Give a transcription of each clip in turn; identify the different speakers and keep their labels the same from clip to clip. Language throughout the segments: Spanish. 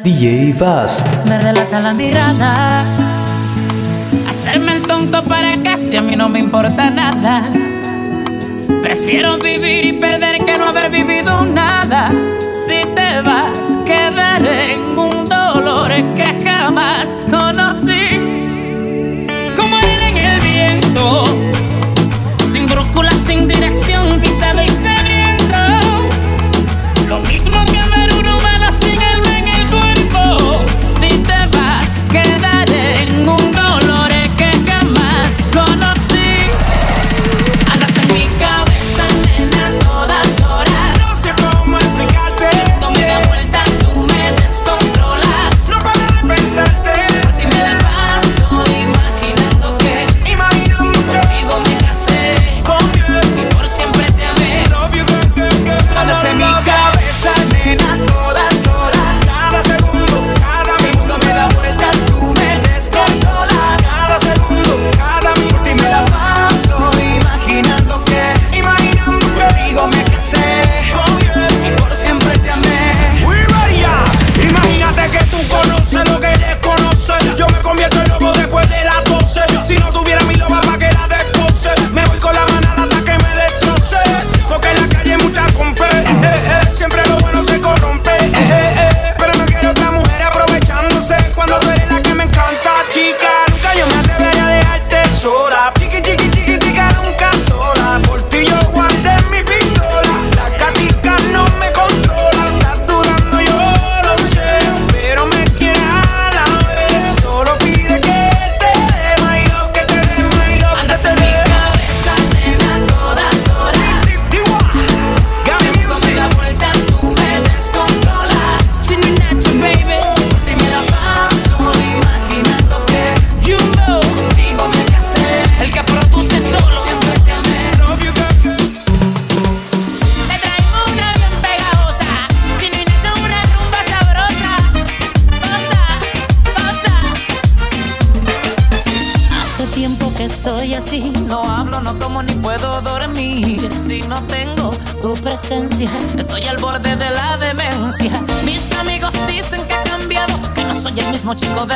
Speaker 1: DJ Vast.
Speaker 2: Me relata la mirada. Hacerme el tonto para casi a mí no me importa nada. Prefiero vivir y perder que no haber vivido nada. Si te vas, quedaré en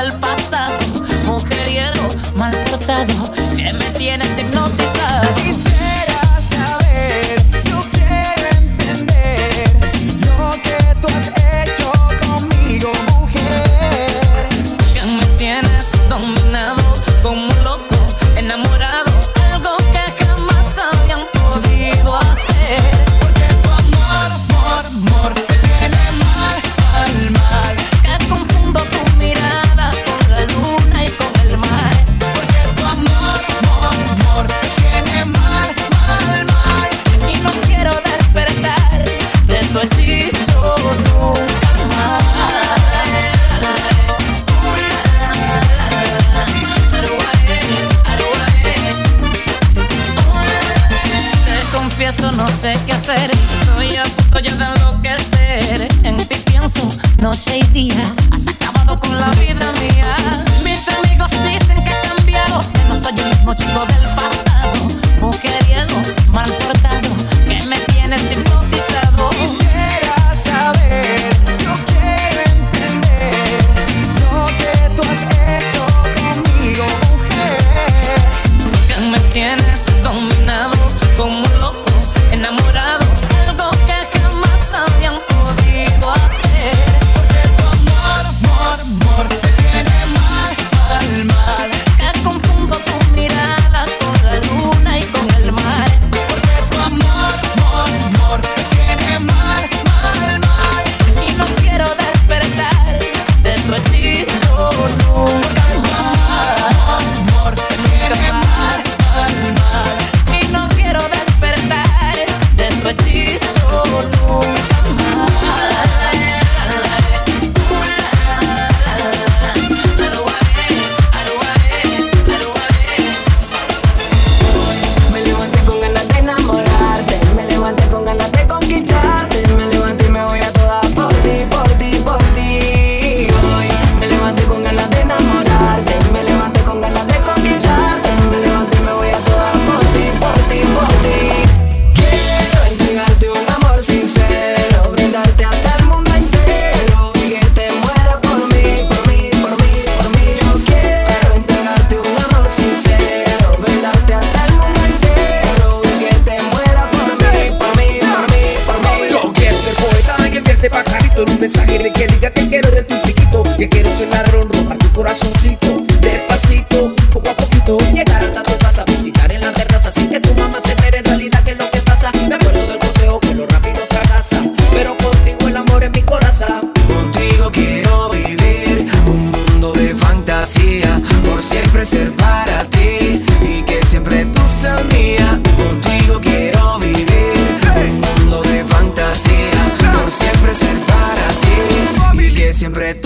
Speaker 2: del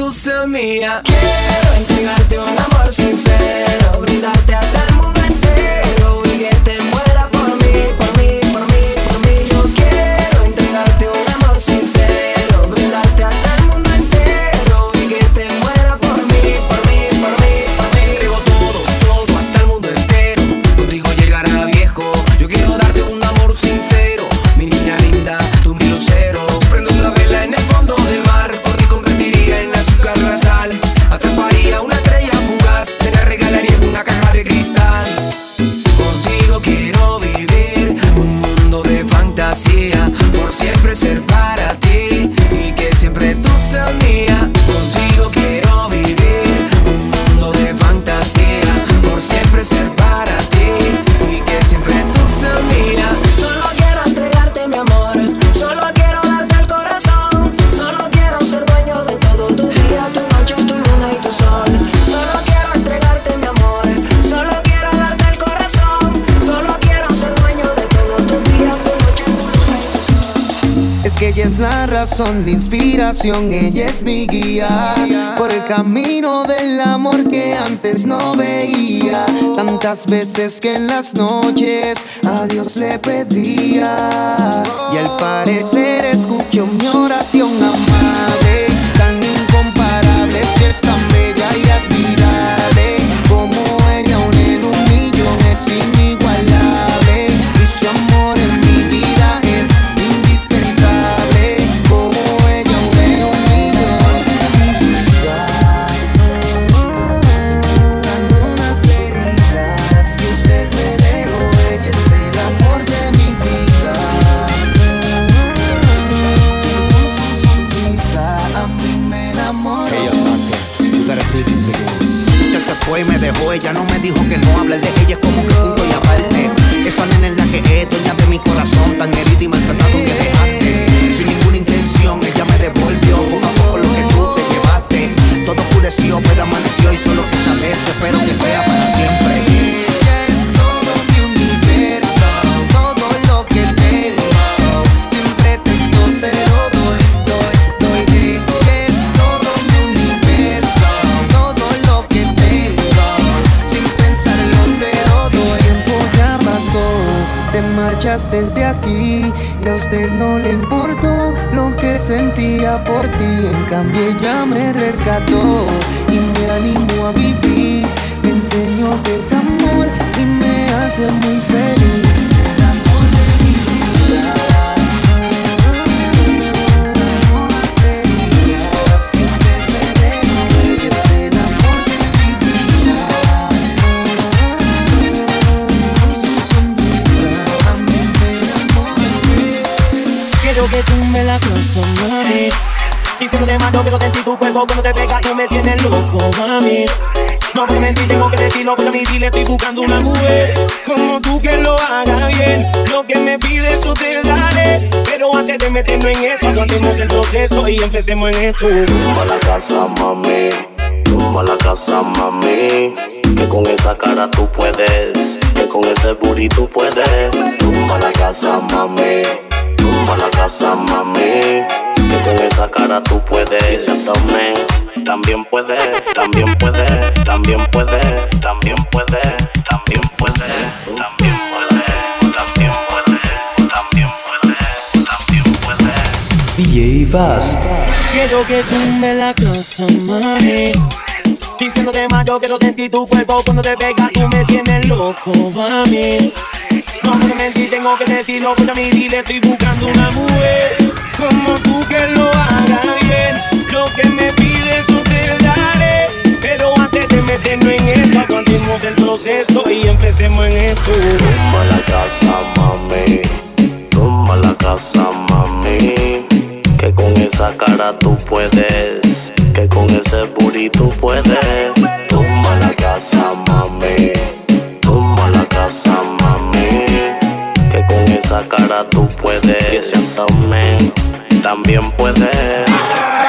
Speaker 3: tú
Speaker 4: seas mía. Quiero entregarte un amor sincero, brindarte hasta el mundo entero y que te
Speaker 5: razón de inspiración, ella es mi guía por el camino del amor que antes no veía. Tantas veces que en las noches a Dios le pedía y al parecer escuchó mi oración amable,
Speaker 6: cuando te pega y me tienes loco, mami. No te mentí, tengo que decirlo porque a mi dile estoy buscando una mujer como tú que lo haga bien. Lo que me pides tú te daré, pero antes de meternos en eso, hagamos el proceso y empecemos en esto.
Speaker 7: Tumba la casa, mami. Tumba la casa, mami. Que con esa cara tú puedes. Que con ese booty tú puedes. Tumba la casa, mami. Tumba la casa, mami. Que con esa cara tú puedes. Y ese abdomen también puede, también puede, también puede, también puede, también puede, también puede, también puede, también puede, también puede.
Speaker 8: DJ Vast.
Speaker 6: Quiero que tú me la casa, mami. Diciéndote más, yo quiero sentir tu cuerpo cuando te pegas, tú me tienes loco, mami. No me mentí, tengo que decirlo, porque a mi dile estoy buscando una mujer como tú que lo haga bien. Lo que me pides, yo te daré. Pero antes de meternos en eso, aguantemos el proceso y empecemos en esto.
Speaker 7: Tumba la casa, mami. Tumba la casa, mami. Que con esa cara tú puedes, que con ese tú puedes. Tumba la casa, mami. Tumba la casa, mami. Esa cara tú puedes. Y ese abdomen también puedes.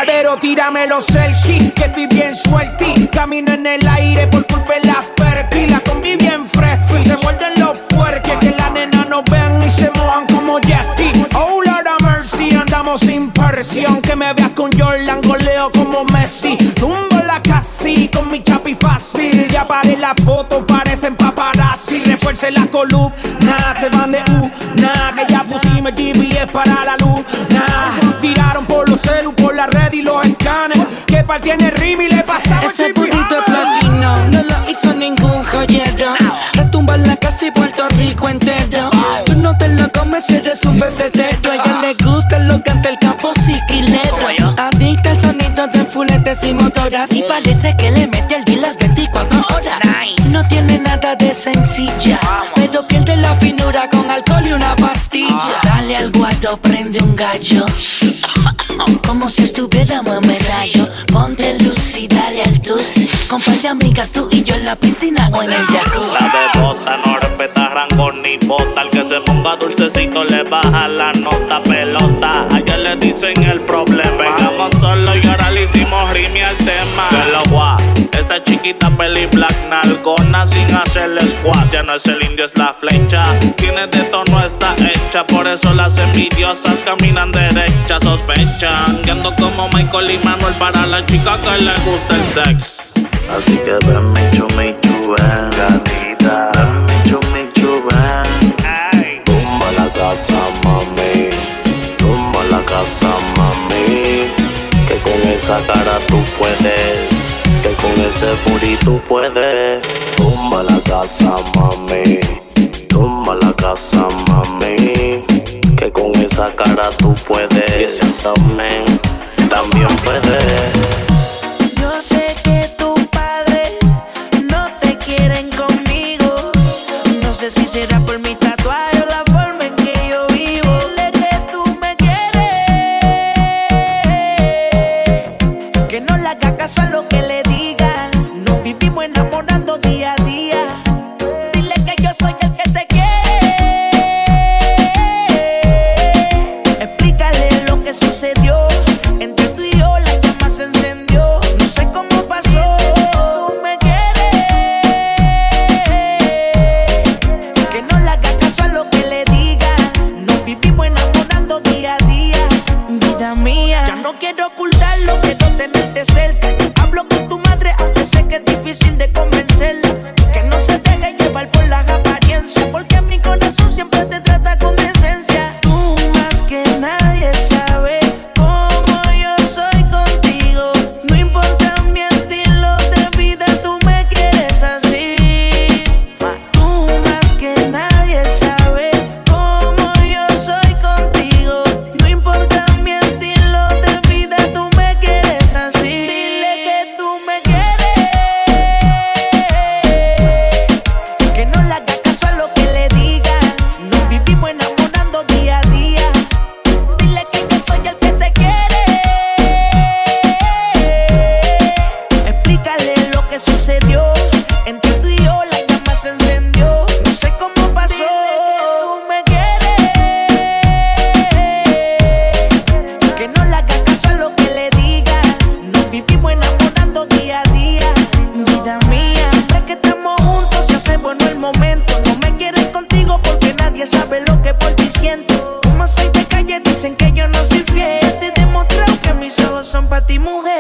Speaker 9: Pero tírame los selfies, que estoy bien suelti. Camino en el aire por culpa de las perky. La combi bien fresca y se muerden los puerques. Que la nena no vean y se mojan como Jackie. Oh, Lord of mercy, andamos sin presión. Que me veas con Jordan, goleo como Messi. Casi con mi chapi fácil. Ya paré la foto, parecen paparazzi. Refuerce la columna, se van de U. Nah, que ya pusimos GPS para la luz. Nah, tiraron por los celu, por la red y los escanes. Que par tiene rim y le pasamos
Speaker 10: Ese
Speaker 9: el
Speaker 10: burrito es platino, no lo hizo ningún joyero. Retumba en la casa y Puerto Rico entero. Tú no te lo comes si eres un pesetero. A ella le gusta lo canta el y motoras. Y parece que le mete al día las 24 horas. No tiene nada de sencilla, pero pierde la finura con alcohol y una pastilla. Dale al guardo, prende un gallo. Como si estuviéramos en medallo. Ponte luz y dale al tus. Con par de amigas tú y yo en la piscina o en el jacuzzi.
Speaker 7: La bebota no respeta rango ni bota. Al que se ponga dulcecito le baja la nota pelota. Ayer le dicen el problema. Esa chiquita peli black nalgona sin hacerle squat. Ya no es el indio, es la flecha. Tiene de tono, está hecha. Por eso las envidiosas caminan derechas, sospechan. Que ando como Michael y Manuel para la chica que le gusta el sex. Así que mi chumi chuben, gatita. Mi chumi chuben. Tumba la casa, mami. Tumba la casa, mami. Que con esa cara tú puedes. Que con ese booty tú puedes. Tumba la casa, mami. Tumba la casa, mami. Que con esa cara tú puedes. Y ese abdomen también puedes.
Speaker 10: Yo sé que tu padre no te quieren conmigo. No sé si será por mi multimujer.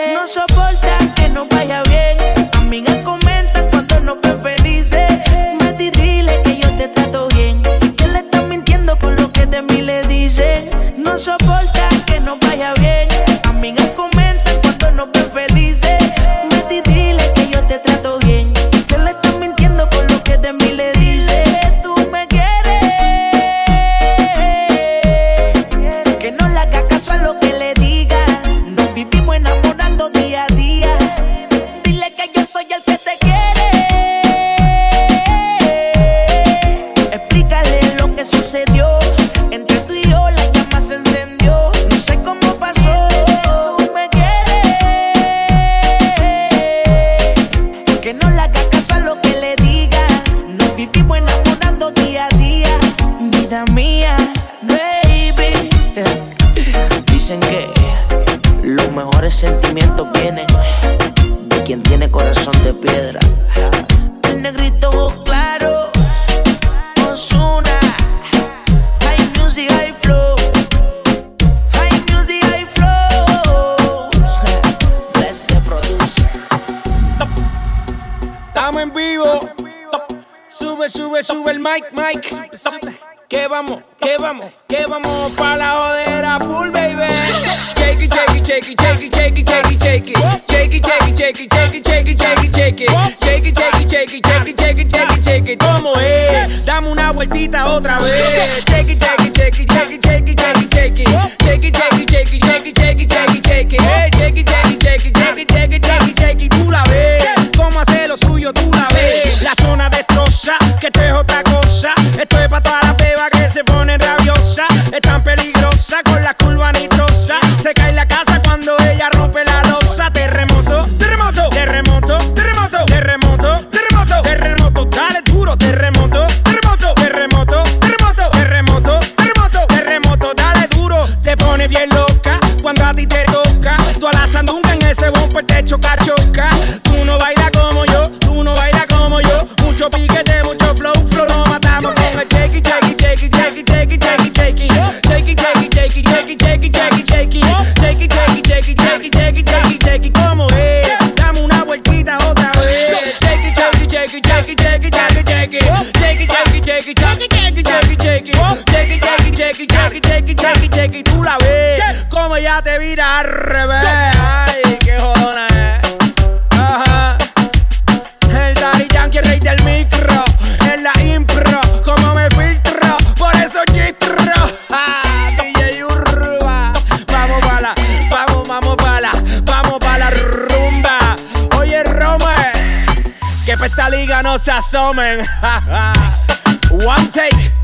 Speaker 10: No se
Speaker 11: asomen. One take.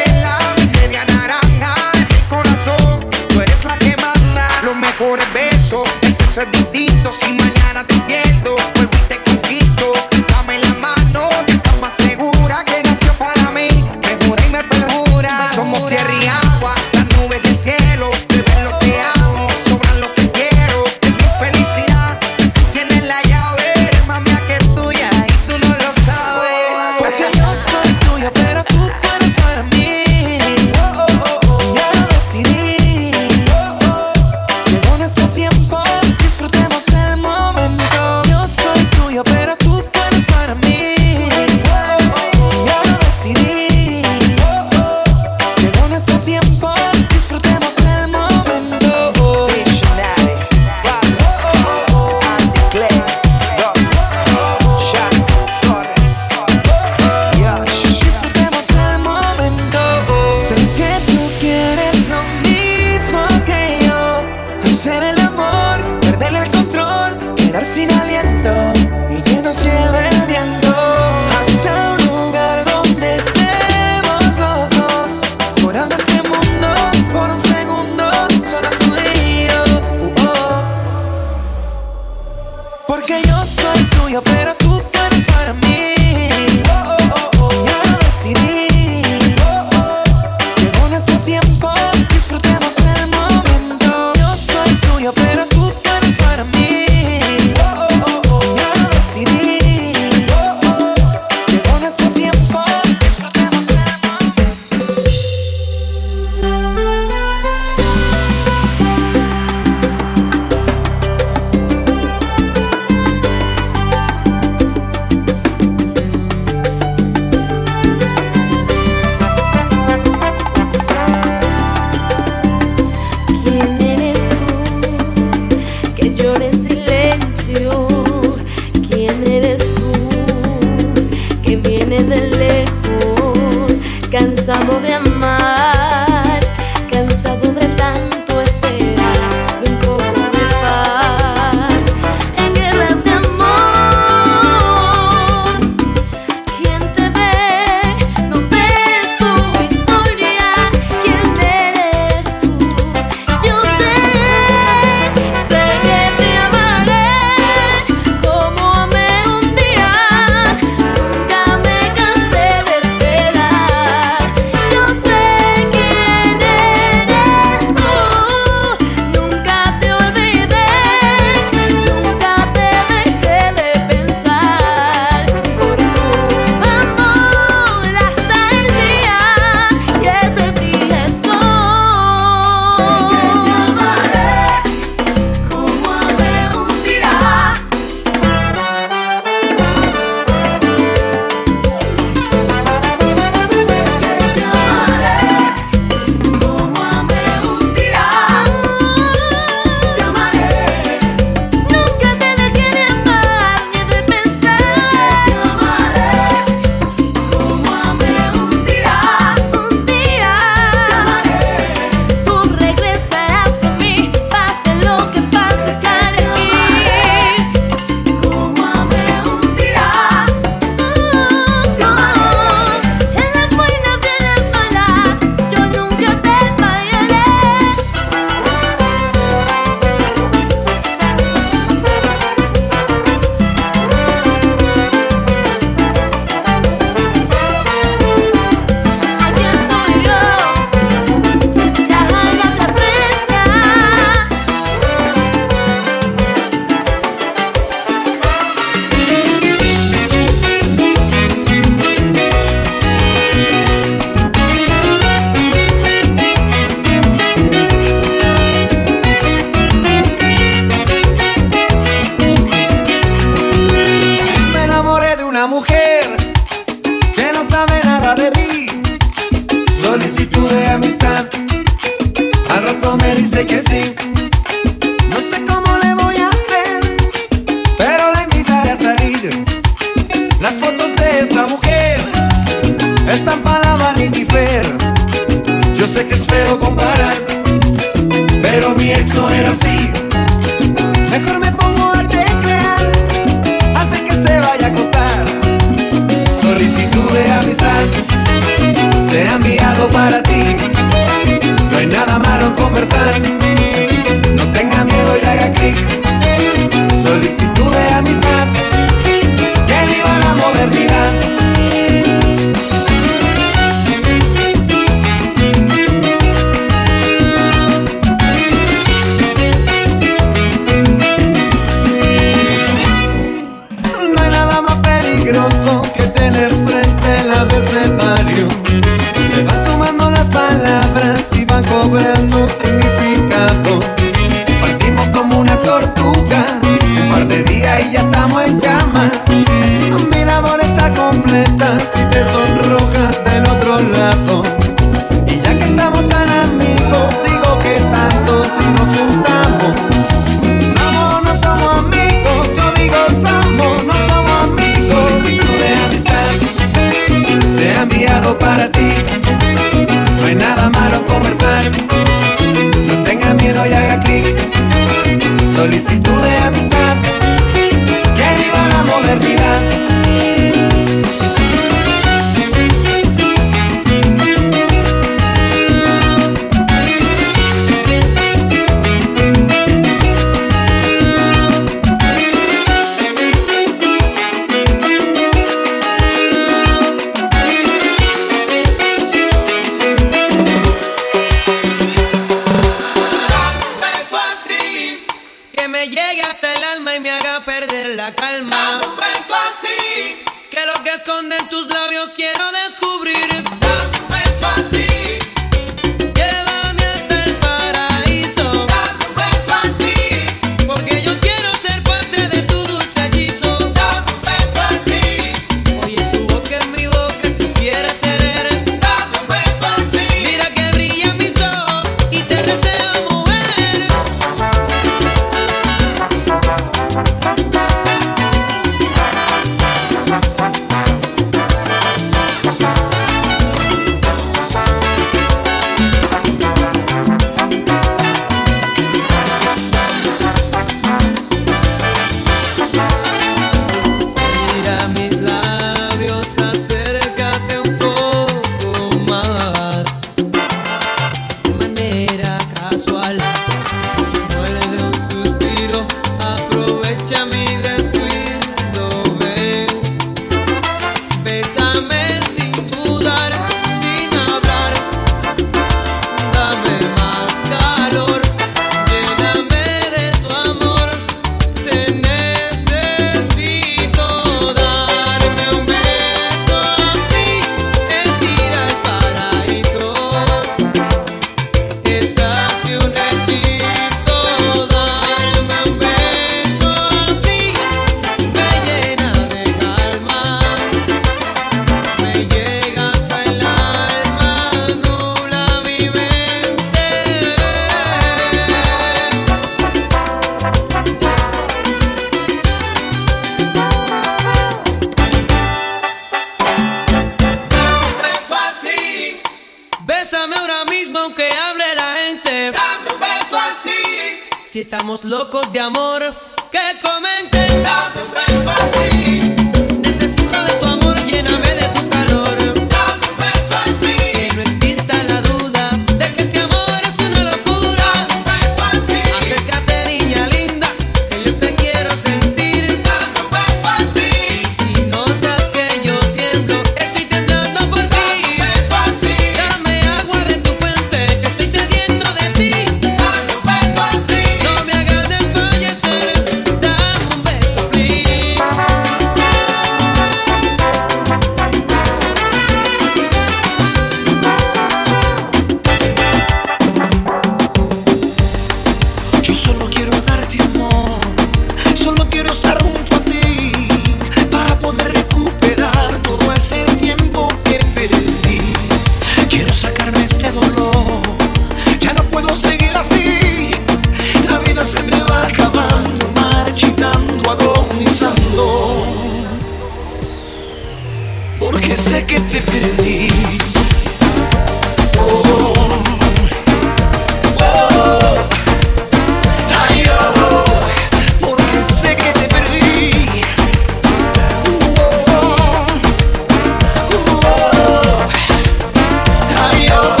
Speaker 12: oh.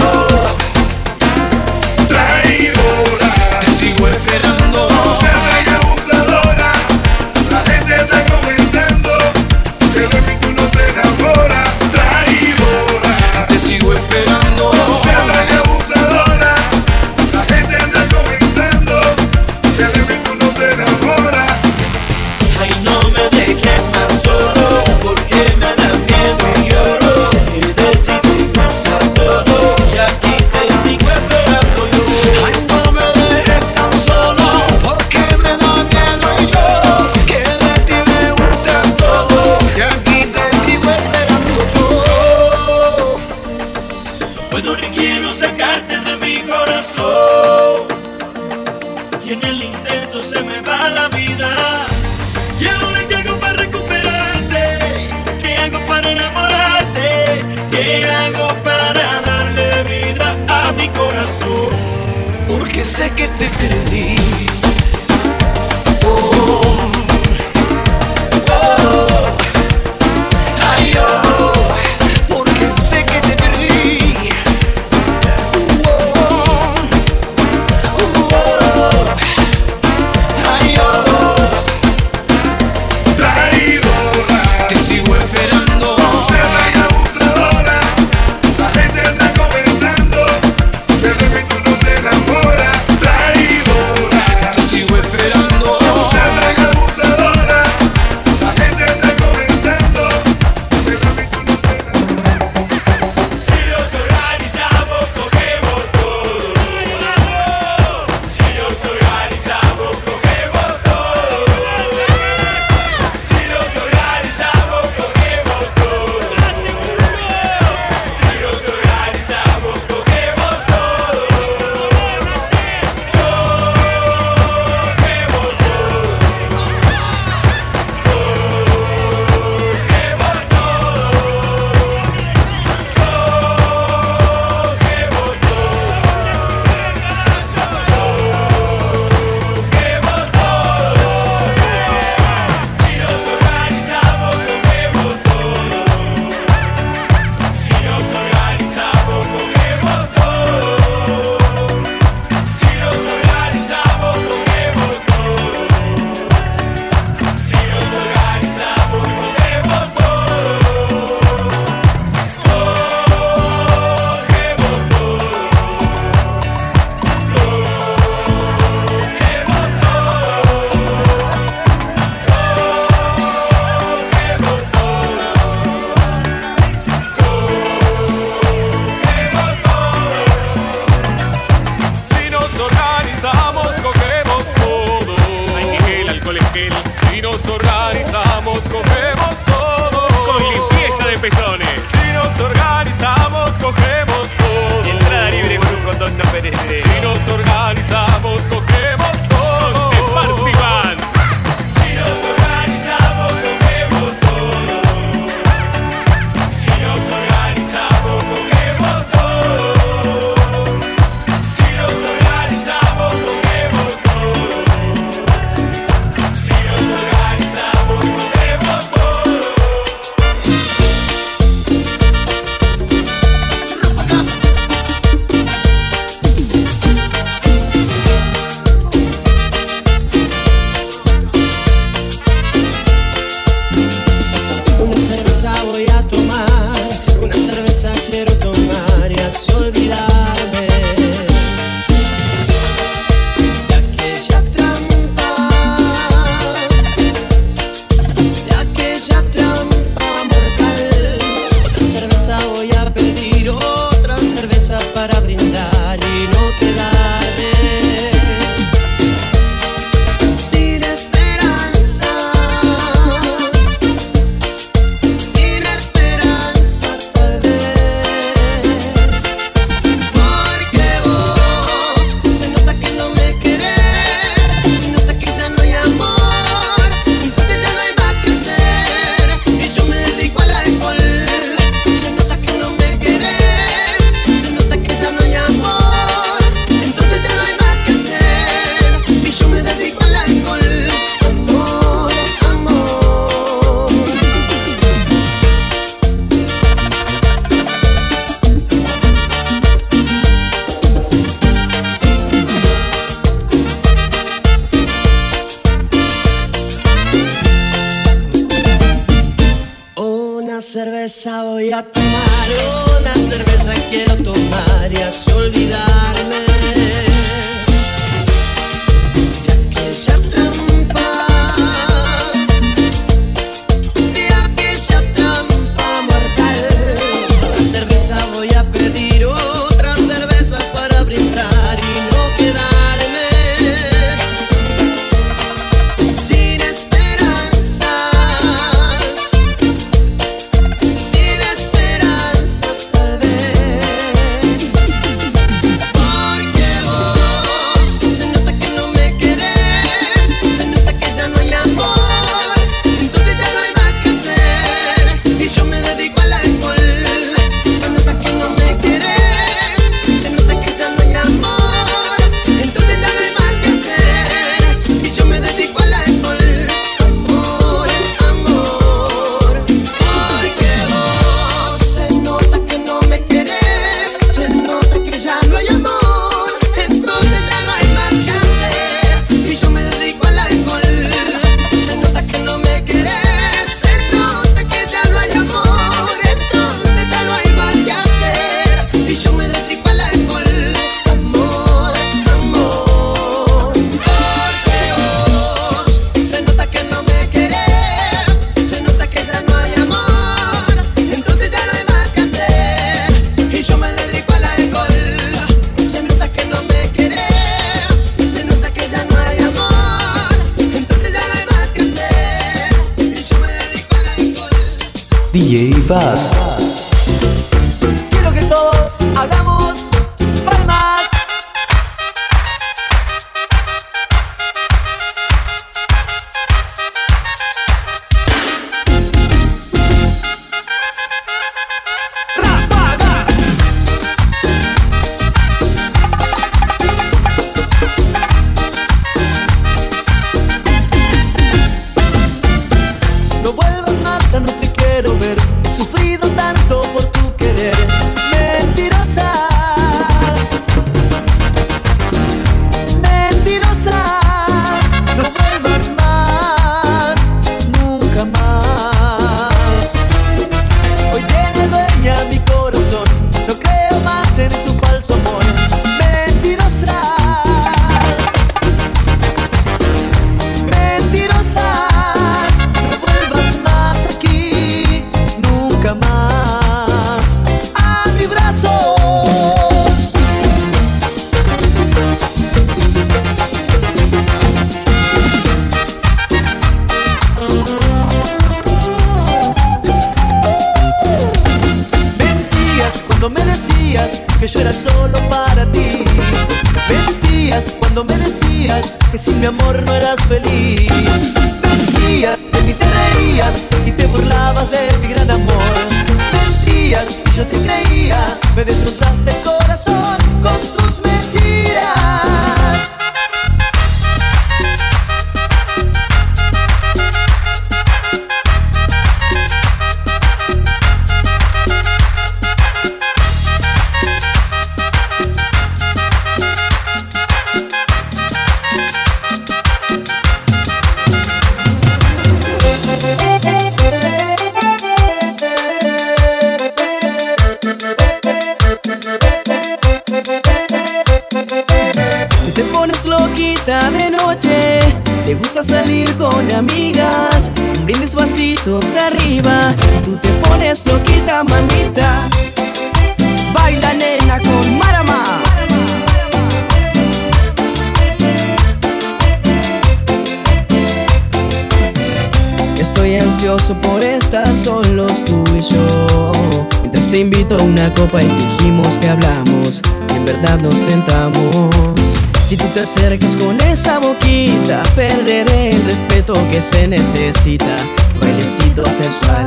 Speaker 13: se
Speaker 14: necesita, un
Speaker 11: bailecito sensual.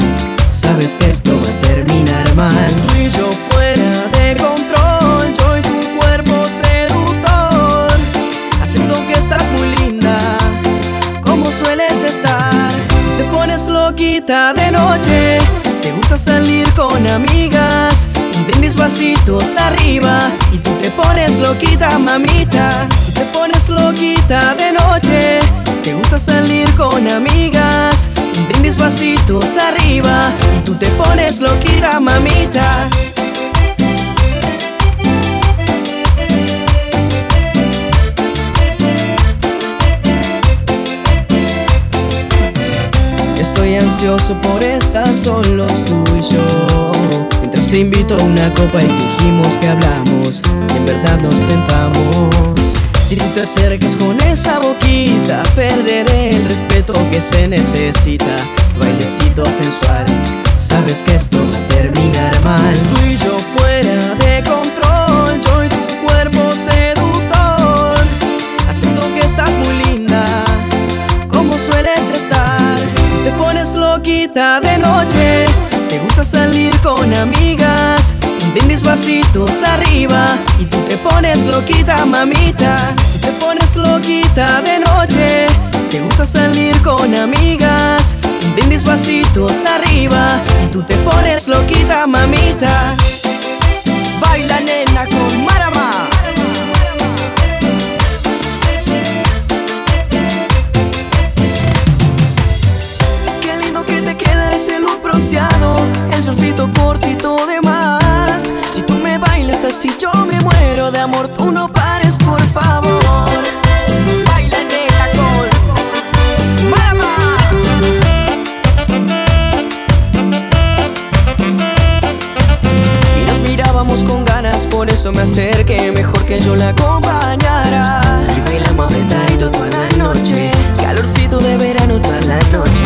Speaker 11: Sabes que esto va a terminar mal. Y yo fuera de control, yo y tu cuerpo seductor, haciendo que estás muy linda, como sueles estar. Te pones loquita de noche, te gusta salir con amigas. Y brindis vasitos arriba y tú te pones loquita, mamita. Vasitos arriba y tú te pones loquita, mamita. Estoy ansioso por estar solos tú y yo. Mientras te invito a una copa y fingimos que hablamos y en verdad nos tentamos. Si tú te acercas con esa boquita, perderé el respeto que se necesita. Bailecito sensual, sabes que esto va a terminar mal. Tú y yo fuera de control, yo y tu cuerpo seductor. Acepto que estás muy linda, como sueles estar. Te pones loquita de noche, te gusta salir con amigas. Brindis vasitos arriba y tú te pones loquita, mamita. Te pones loquita de noche, te gusta salir con amigas. Brindis vasitos arriba y tú te pones loquita, mamita. Baila nena con Marama. Eso me acerqué Mejor que yo la acompañara. Y bailamos apretadito toda la noche Calorcito de verano toda la noche.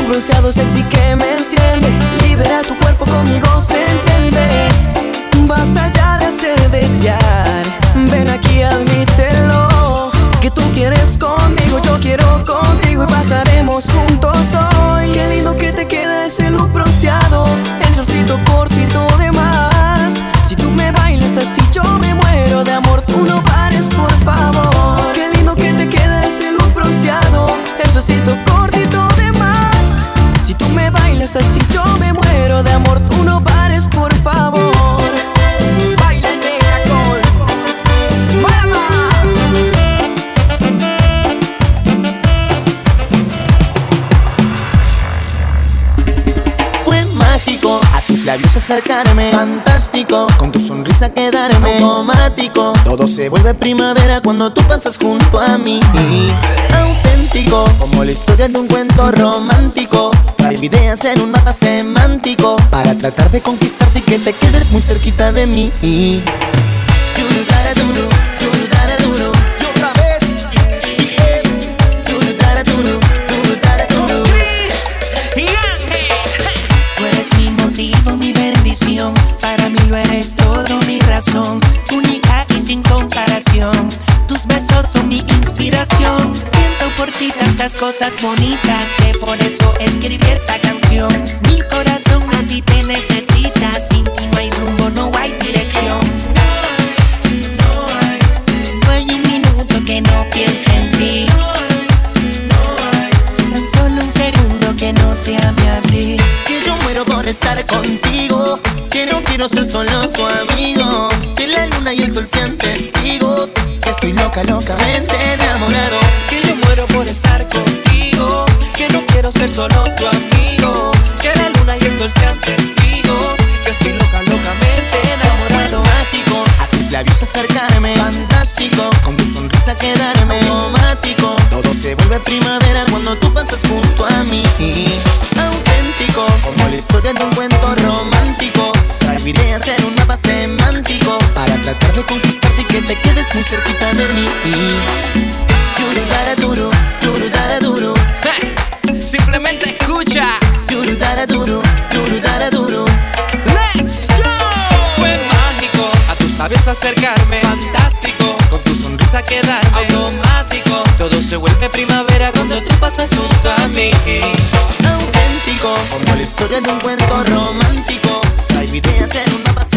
Speaker 11: Un bronceado sexy que me enciende Libera tu cuerpo conmigo se entiende. Basta ya de hacer desear Ven aquí admítelo Que tú quieres conmigo, yo quiero contigo Y pasaremos de amor Tú no pares por favor Baila
Speaker 15: Fue mágico a tus labios acercarme, fantástico. Con tu sonrisa quedarme automático. Todo se vuelve primavera cuando tú pasas junto a mí. Auténtico, como la historia de un cuento romántico. Traigo ideas en un mapa semántico para tratar de conquistarte y que te quedes muy cerquita de mí. Y otra vez.
Speaker 10: Tú eres mi motivo, mi bendición. Para mí lo eres todo, mi razón. Única y sin comparación. Tus besos son mi inspiración. Siento por ti tantas cosas bonitas que por eso escribí
Speaker 15: labios acercarme. Fantástico con tu sonrisa quedarme. Automático. Todo se vuelve primavera cuando tú pasas junto a mí. Auténtico, como la historia de un cuento romántico. Traigo ideas en un mapa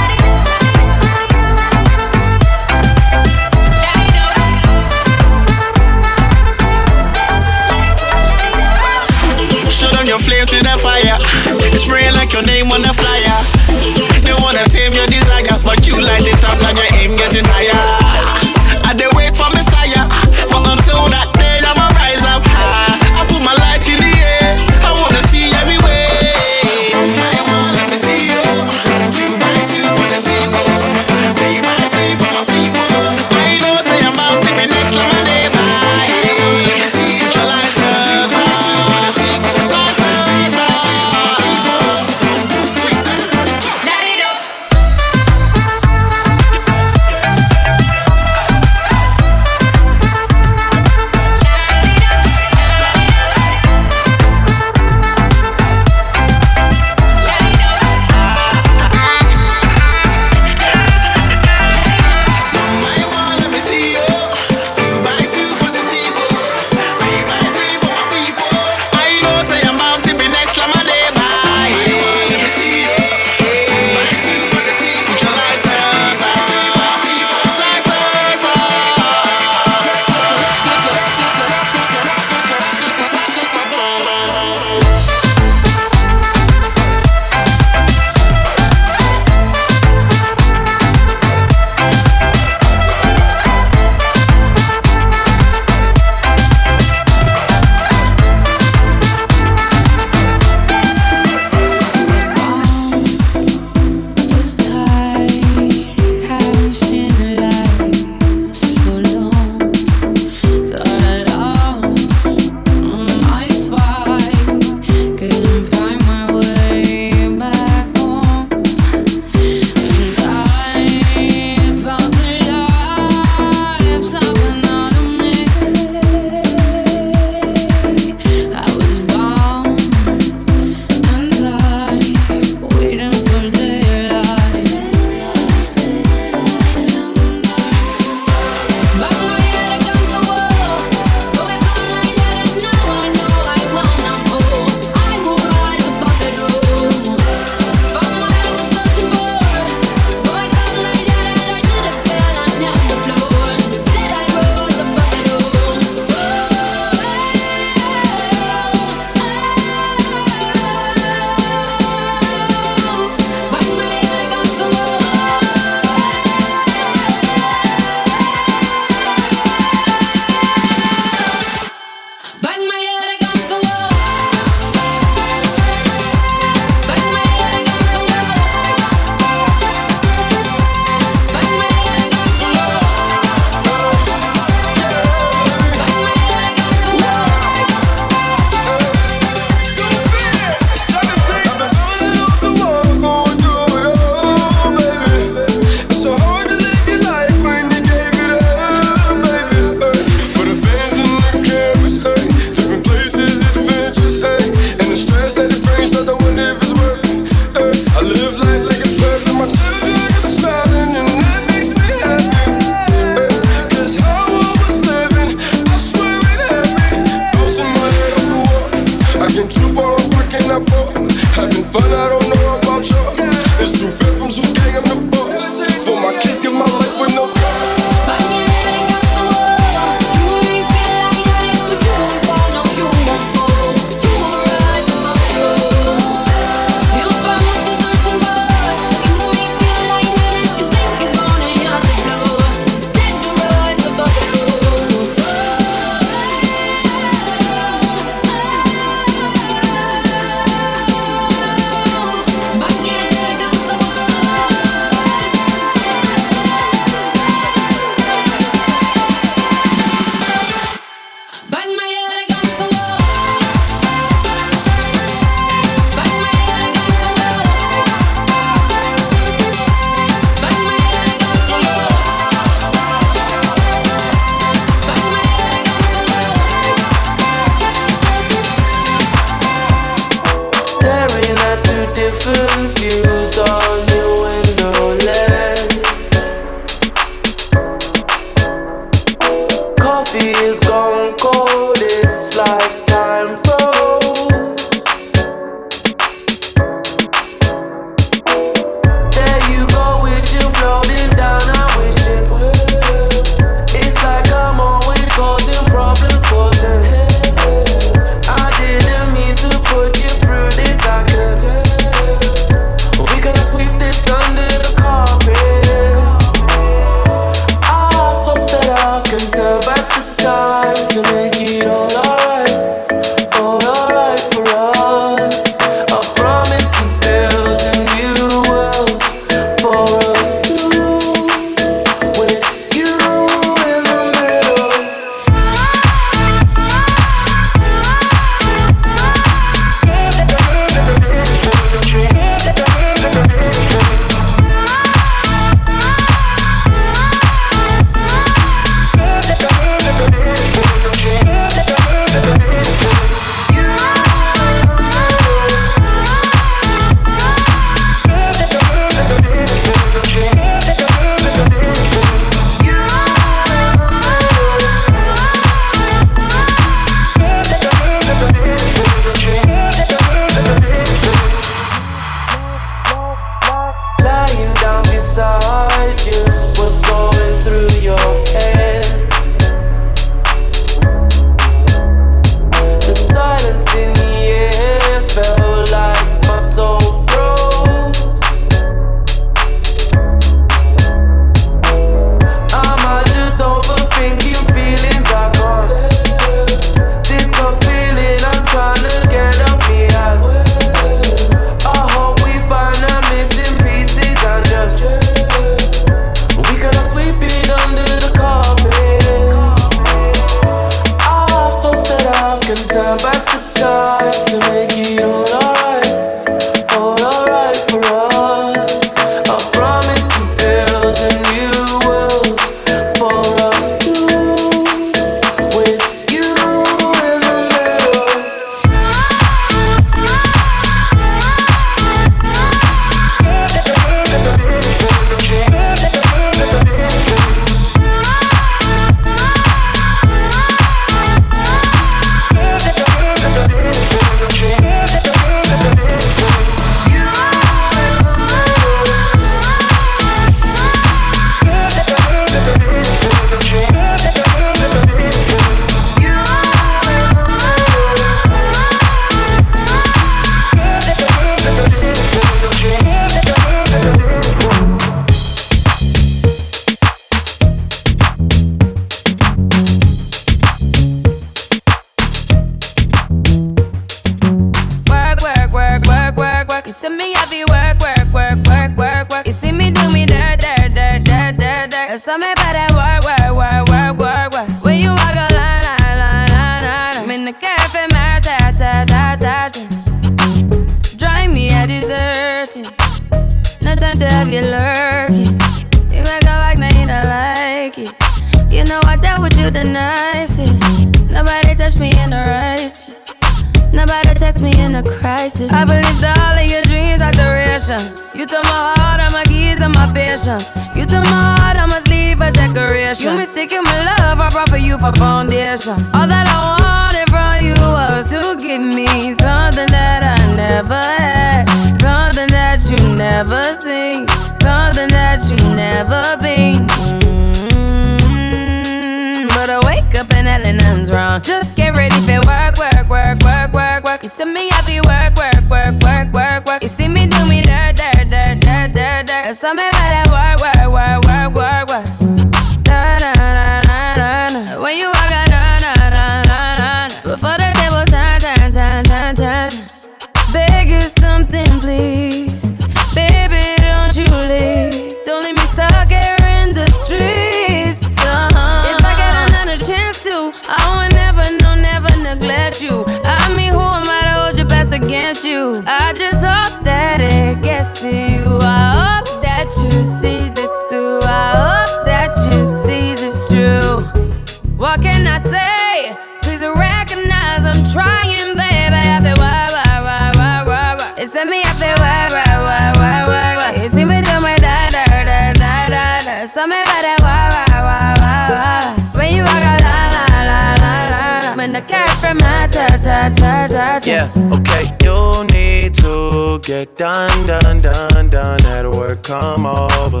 Speaker 14: Yeah,
Speaker 16: okay. You need to get done, done, done, done. At work, come over.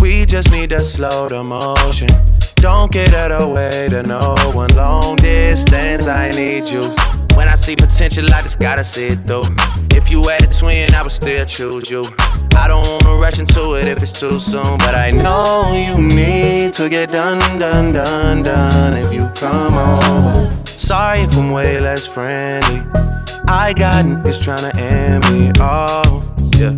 Speaker 16: We just need to slow the motion. Don't get out of way to no one. Long distance, I need you. When I see potential, I just gotta see it through. If you had a twin, I would still choose you. I don't wanna rush into it if it's too soon, but I know you need to get done, done, done, done. If you come over, sorry if I'm way less friendly. I got niggas tryna end me. Oh, yeah.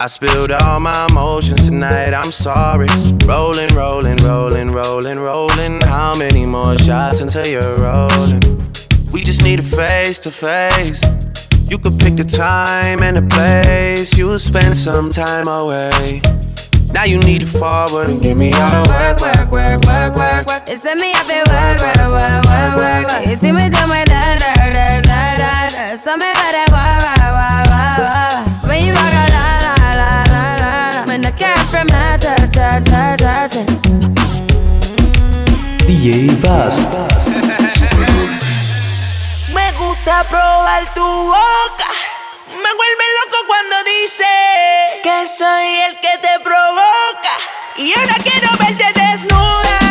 Speaker 16: I spilled all my emotions tonight, I'm sorry. Rolling, rolling, rolling, rolling, rolling. How many more shots until you're rolling? We just need a face to face. You could pick the time and the place. You'll spend some time away. Now you need to forward and give me all the work, work, work, work, work, work.
Speaker 14: Ese me hace work, work, work, work, work, work. Y si me llama da, da, da, da, da, da. Eso me da de guau, guau, guau, guau, guau. When you walk out, la, la, la, la, la. When I care from my touch, touch, touch, touch.
Speaker 8: DJ Vast.
Speaker 10: Tu boca. Me vuelve loco cuando dice que soy el que te provoca. Y ahora quiero verte desnuda.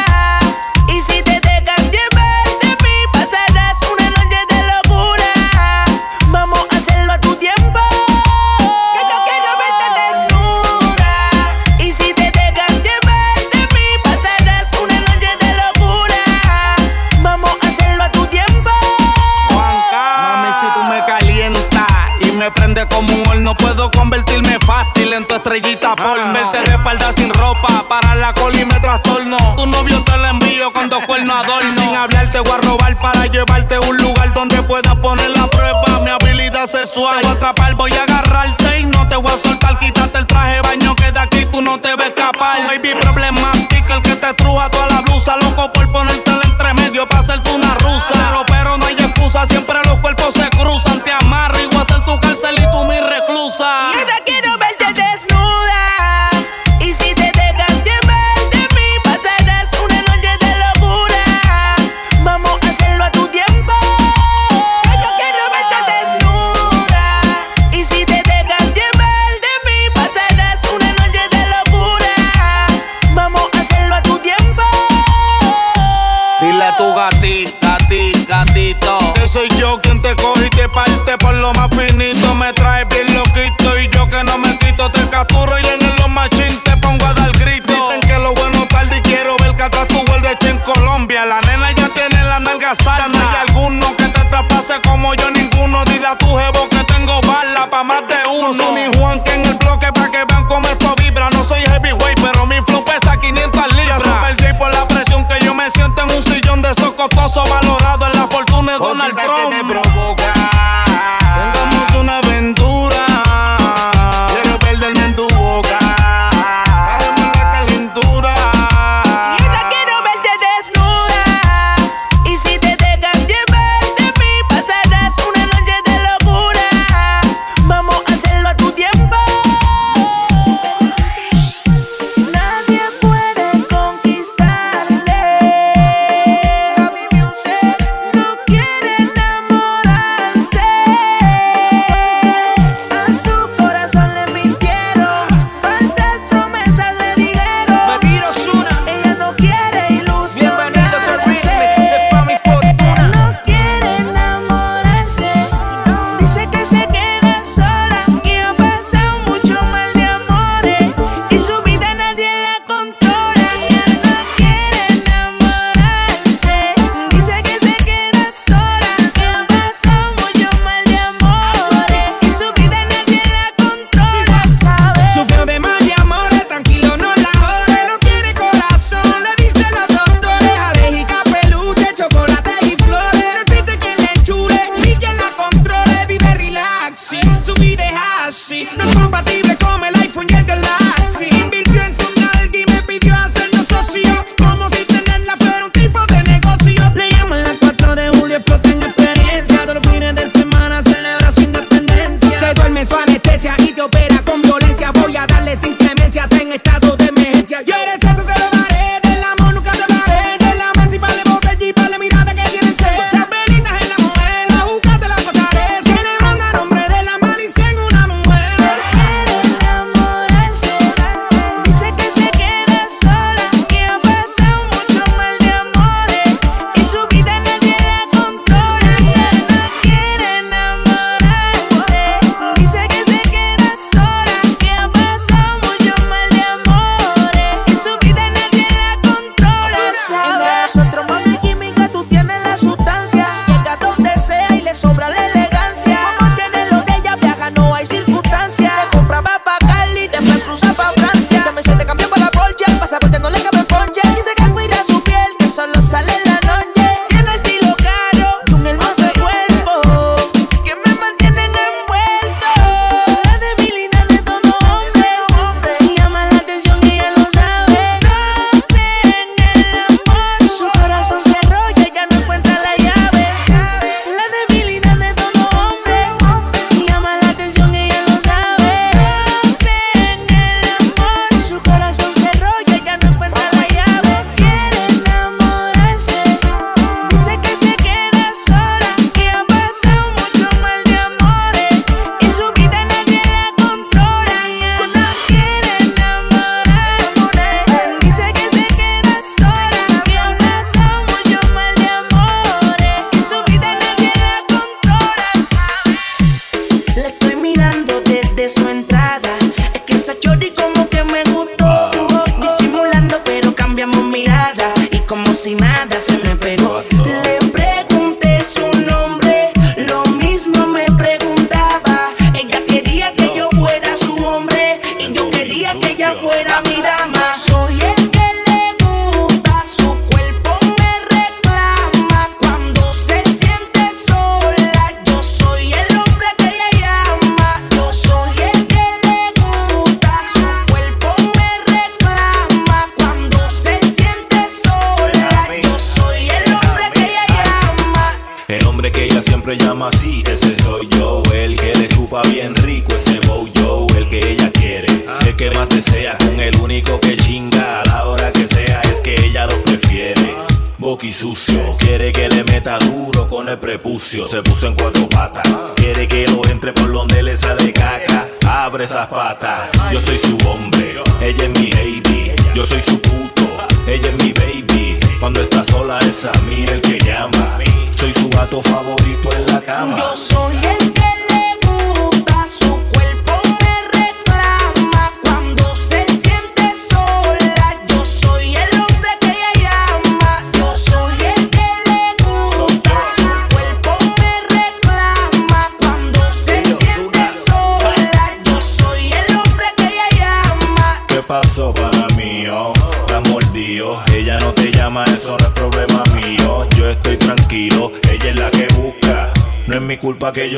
Speaker 10: Tu
Speaker 17: estrellita por verte de espalda sin ropa, para la cola y me trastorno. Tu novio te lo envío con dos cuernos adorno. Sin hablar te voy a robar para llevarte a un lugar donde puedas poner la prueba mi habilidad sexual. Te voy a atrapar, voy a agarrarte y no te voy a soltar.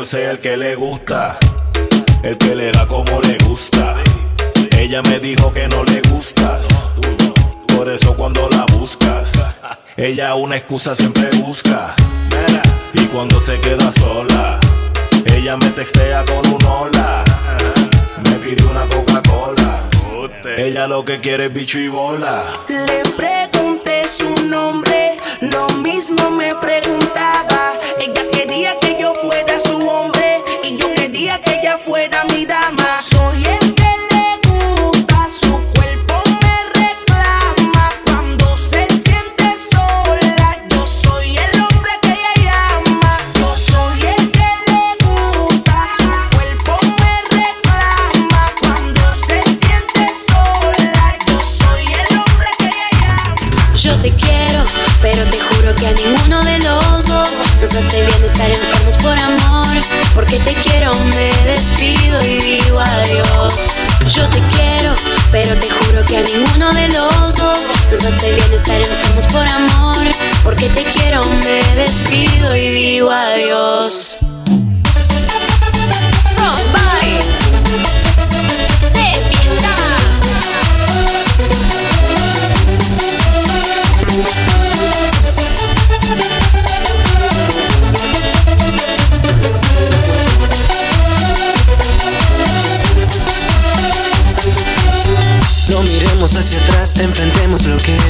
Speaker 18: Sea el que le
Speaker 10: gusta. El que le
Speaker 18: da como le gusta. Ella me dijo que no le gustas. Por eso cuando la buscas, ella una excusa siempre busca. Y cuando se queda sola, ella me textea con un hola. Me pide una Coca-Cola. Ella lo que quiere es bicho y bola.
Speaker 10: Le pregunté su nombre, lo mismo me preguntaba.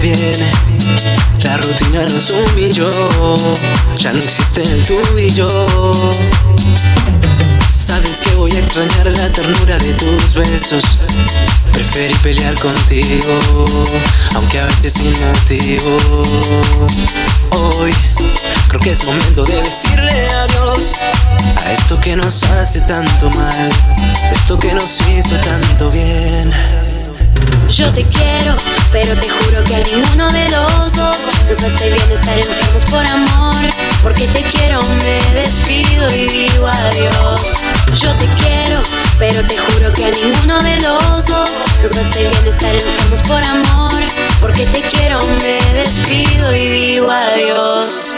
Speaker 11: La rutina nos humilló, ya no existe el tú y yo. Sabes que voy a extrañar la ternura de tus besos. Preferí pelear contigo, aunque a veces sin motivo. Hoy creo que es momento de decirle adiós a esto que nos hace tanto mal, esto que nos hizo tanto bien.
Speaker 14: Yo te quiero, pero te juro que a ninguno de los dos nos hace bien estar enfermos por amor. Porque te quiero, me despido y digo adiós. Yo te quiero, pero te juro que a ninguno de los dos nos hace bien estar enfermos por amor. Porque te quiero, me despido y digo adiós.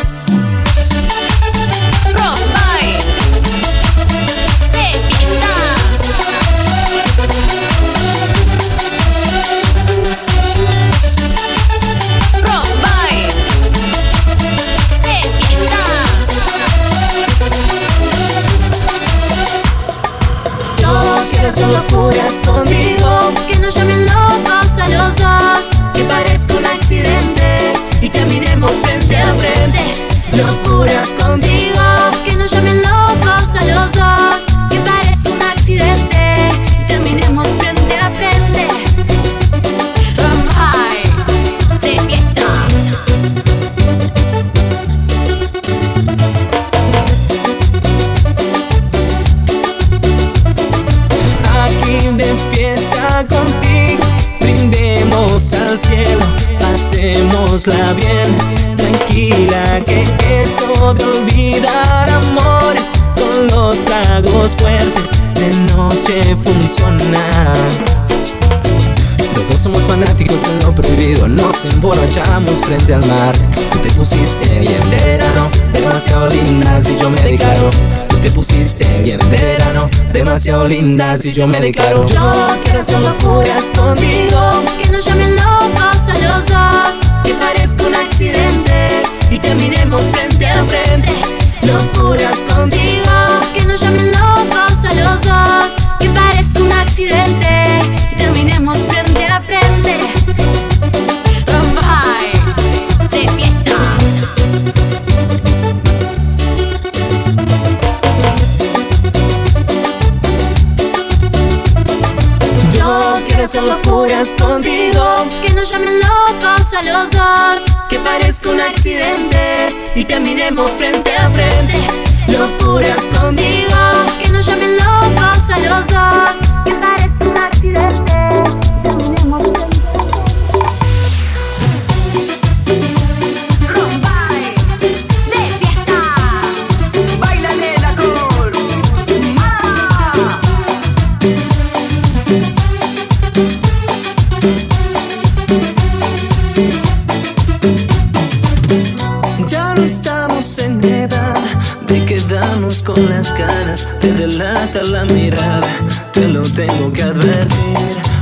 Speaker 10: Hacer
Speaker 11: emborrachamos frente al mar. Tú te pusiste bien verano, demasiado linda si yo me declaro. Tú te pusiste bien verano, demasiado linda si yo me declaro.
Speaker 10: Yo quiero hacer locuras contigo
Speaker 14: Que no llamen locos a los dos.
Speaker 10: Que parezca un accidente Y caminemos frente a frente
Speaker 14: locuras contigo. Que nos llamen locos a los dos, que parezca un accidente y terminemos frente a frente.
Speaker 11: Hacer locuras contigo.
Speaker 14: Que nos llamen locos a los dos,
Speaker 11: Que parezca un accidente y terminemos frente a frente. Locuras contigo.
Speaker 14: que nos llamen locos a los dos, que parezca un accidente y terminemos frente
Speaker 11: De delata la mirada, te lo tengo que advertir.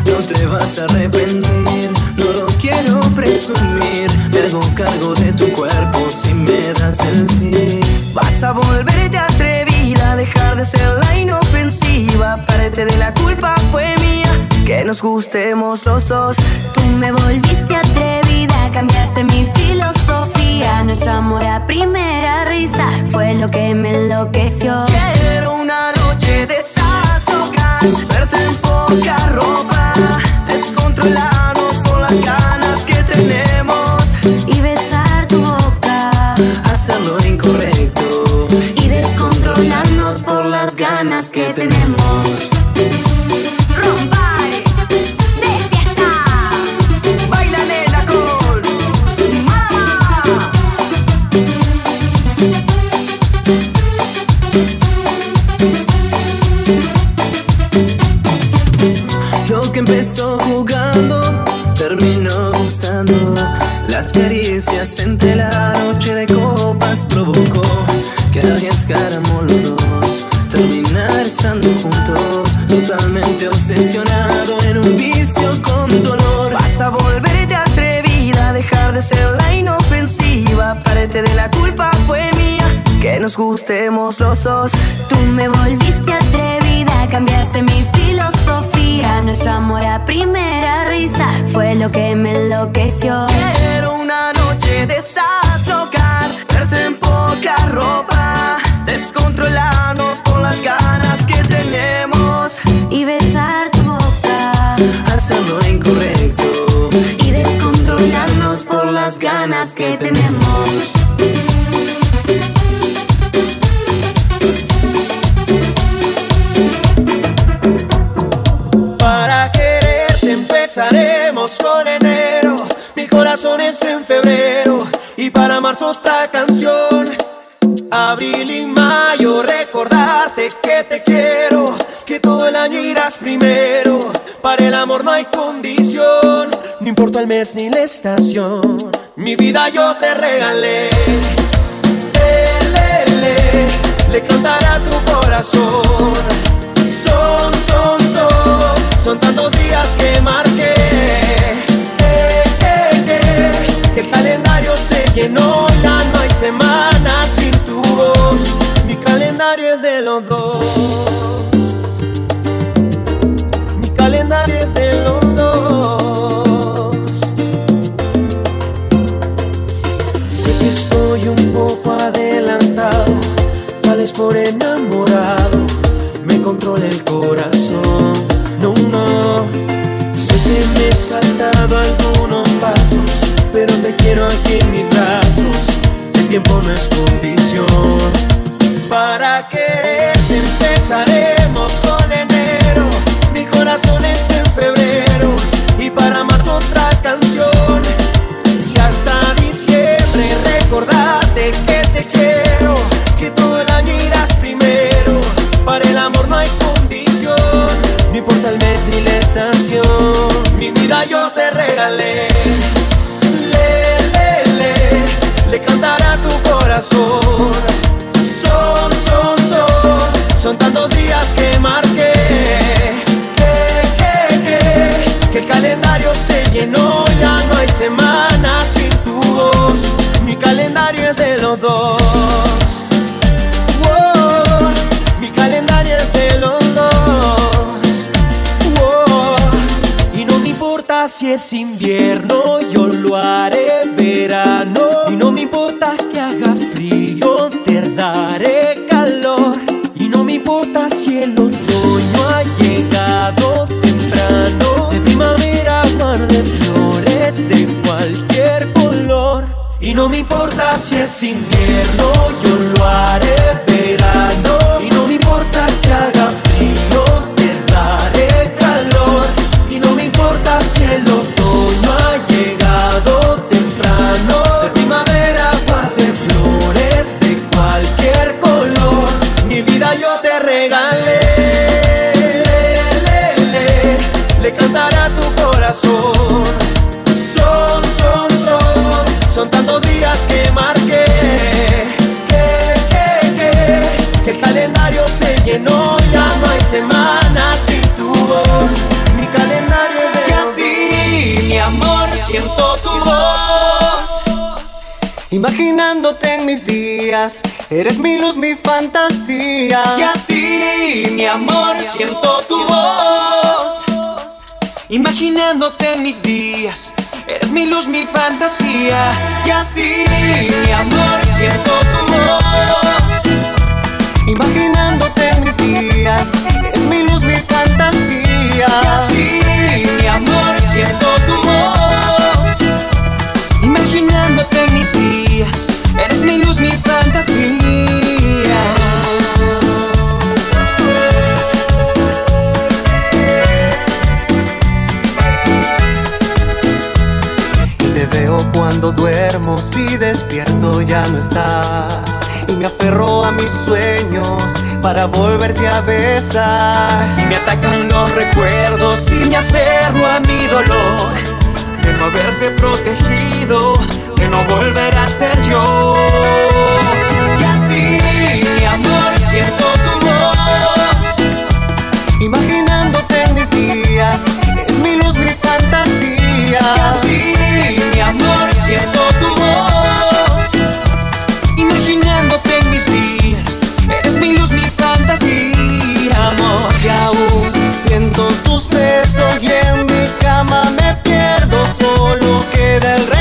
Speaker 11: No te vas a arrepentir, no lo quiero presumir. Me hago cargo de tu cuerpo si me das el sí. Vas a volverte atrevida, dejar de ser la inofensiva. Parte de la culpa fue mía, que nos gustemos los dos.
Speaker 14: Tú me volviste atrevida, cambiaste mi filosofía. Nuestro amor a primera risa fue lo que me enloqueció.
Speaker 11: Quiero una noche de esas locas, verte en poca ropa, descontrolarnos por las ganas que tenemos
Speaker 14: y besar tu boca,
Speaker 11: hacer lo incorrecto
Speaker 14: y descontrolarnos por las ganas que tenemos.
Speaker 11: Gustemos los dos.
Speaker 14: Tú me volviste atrevida, cambiaste mi filosofía. Nuestro amor a primera risa fue lo que me enloqueció.
Speaker 11: Quiero una noche de esas locas, verte en poca ropa, descontrolarnos por las ganas que tenemos
Speaker 14: y besar tu boca,
Speaker 11: hacer lo incorrecto
Speaker 14: y descontrolarnos por las ganas que tenemos.
Speaker 6: Es en febrero. Y para marzo otra canción. Abril y mayo recordarte que te quiero. Que todo el año irás primero. Para el amor no hay condición. No importa el mes ni la estación. Mi vida yo te regalé. Le, le, le, le cantará tu corazón. Son, son, son, son tantos días que marqué. Que el calendario se llenó, ya no hay semanas sin tu voz. Mi calendario es de los dos. Mi calendario es de los dos. Sé que estoy un poco adelantado, tal vez por enamorado me controla el corazón. No, no, sé que me he saltado algunos en mis brazos. El tiempo no es condición. Para quererte empezaremos con enero. Mi corazón es en febrero y para más otra canción. Y hasta diciembre recordarte que te quiero, que todo el año irás primero. Para el amor no hay condición, no importa el mes ni la estación. Mi vida yo te regalé le cantará tu corazón. Son, son, son, son tantos días que marqué. Que, que, que, que el calendario se llenó, ya no hay semanas sin tu voz. Mi calendario es de los dos.
Speaker 11: Mi calendario es de los dos. Y no me importa si es invierno, yo lo haré verano te daré calor. Y no me importa si el otoño ha llegado temprano. De primavera, mar de flores de cualquier color. Y no me importa si es invierno, yo lo haré verano. Corazón. Son, son, son, son tantos días que marqué. Que, que, que, que el calendario se llenó. Ya no hay semanas sin tu voz. Mi calendario de
Speaker 5: Y así, mi amor, siento tu voz. Imaginándote en mis días, eres mi luz, mi fantasía. Y así, mi amor, siento tu voz.
Speaker 11: Imaginándote mis días, eres mi luz, mi fantasía.
Speaker 5: Y así, mi amor, siento tu voz. Imaginándote mis días, eres mi luz, mi fantasía. Y así, mi amor, siento tu voz.
Speaker 11: Imaginándote mis días, eres mi luz, mi fantasía.
Speaker 5: Si despierto ya no estás. Y me aferro a mis sueños para volverte a besar.
Speaker 11: Y me atacan los recuerdos y me aferro a mi dolor De no haberte protegido, de no volver a ser yo
Speaker 5: Y así, mi amor, siento tu voz. Imaginándote en mis días, eres mi luz, mi fantasía. Y así, siento tu voz.
Speaker 11: Imaginándote en mis días, eres mi luz, mi fantasía, amor
Speaker 5: Y aún siento tus besos y en mi cama me pierdo. Solo queda el recuerdo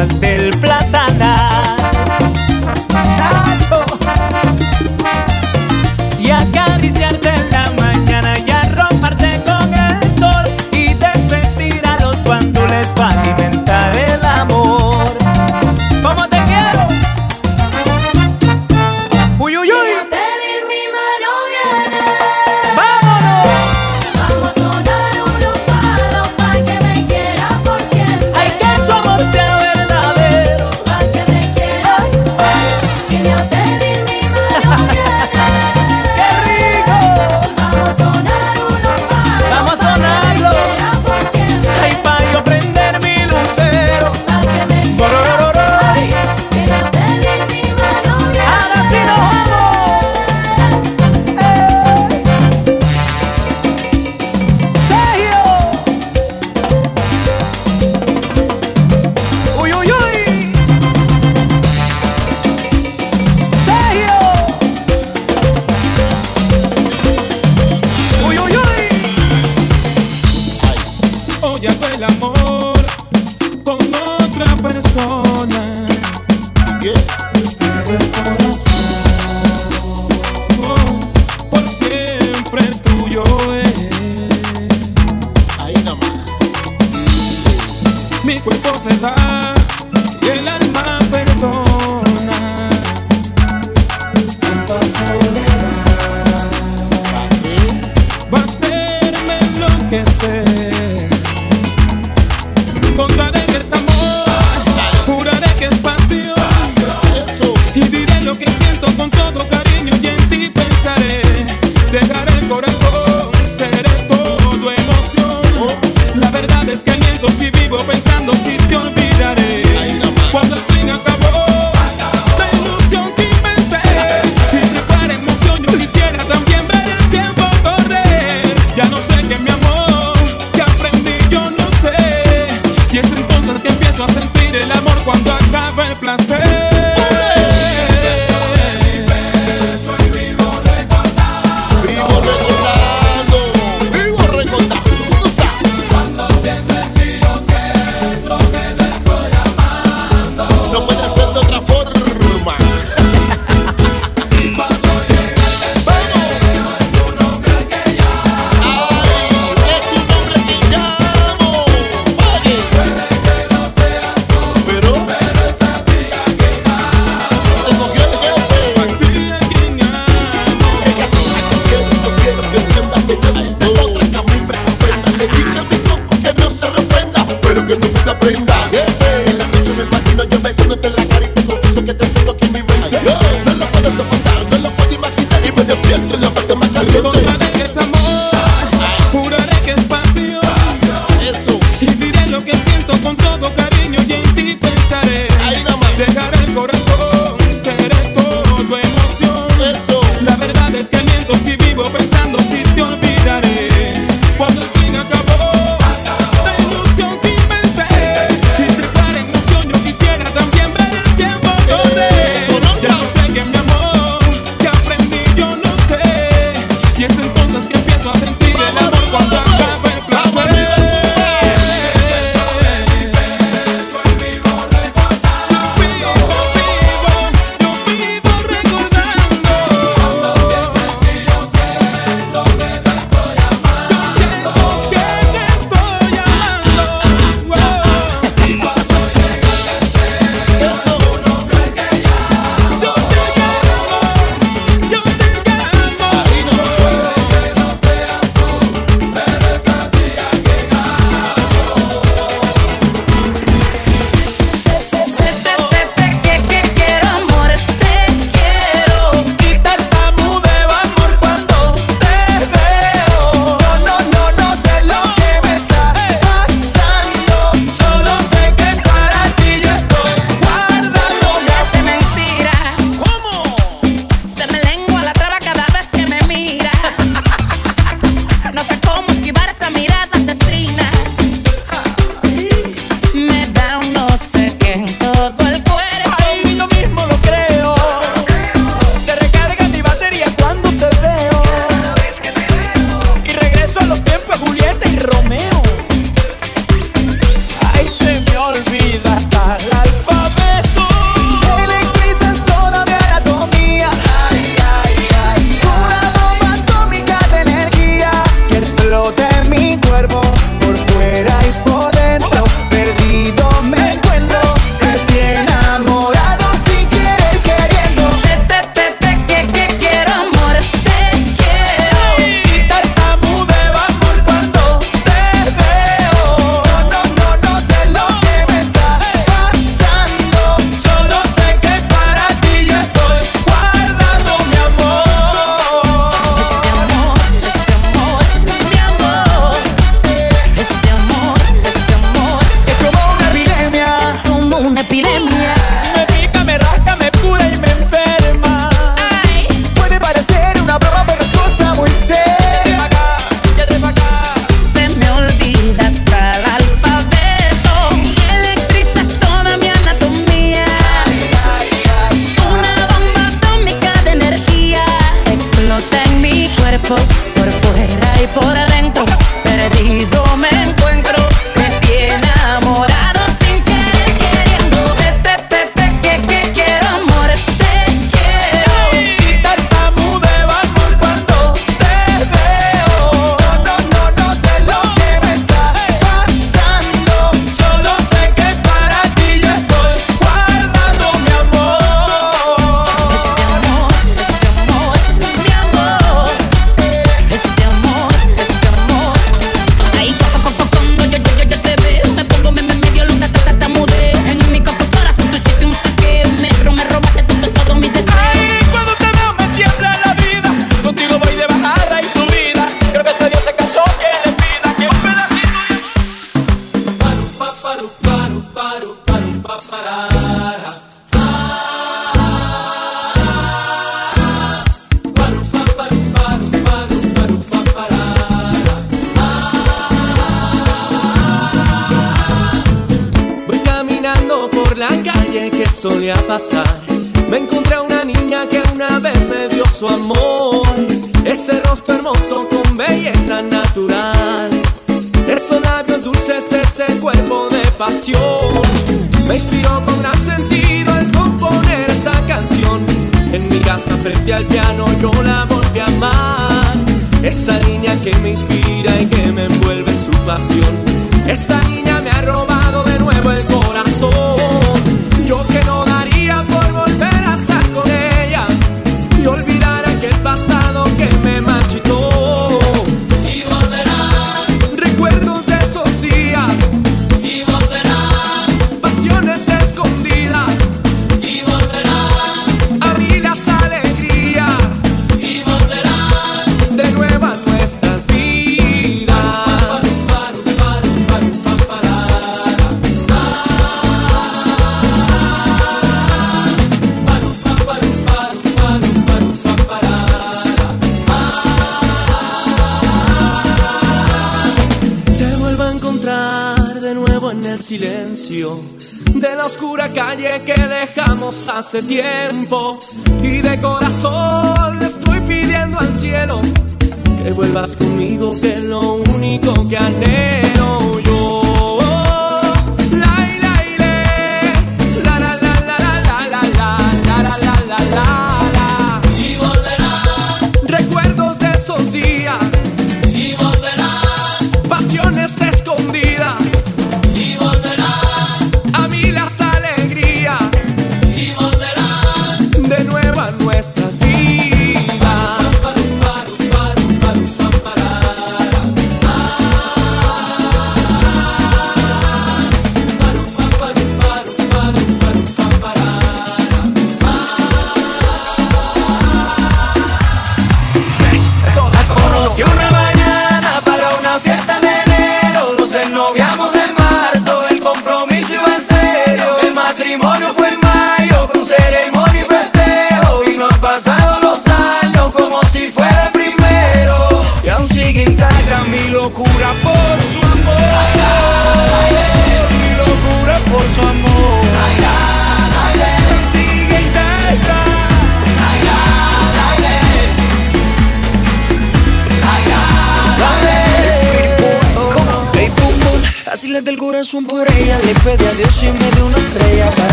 Speaker 11: hojas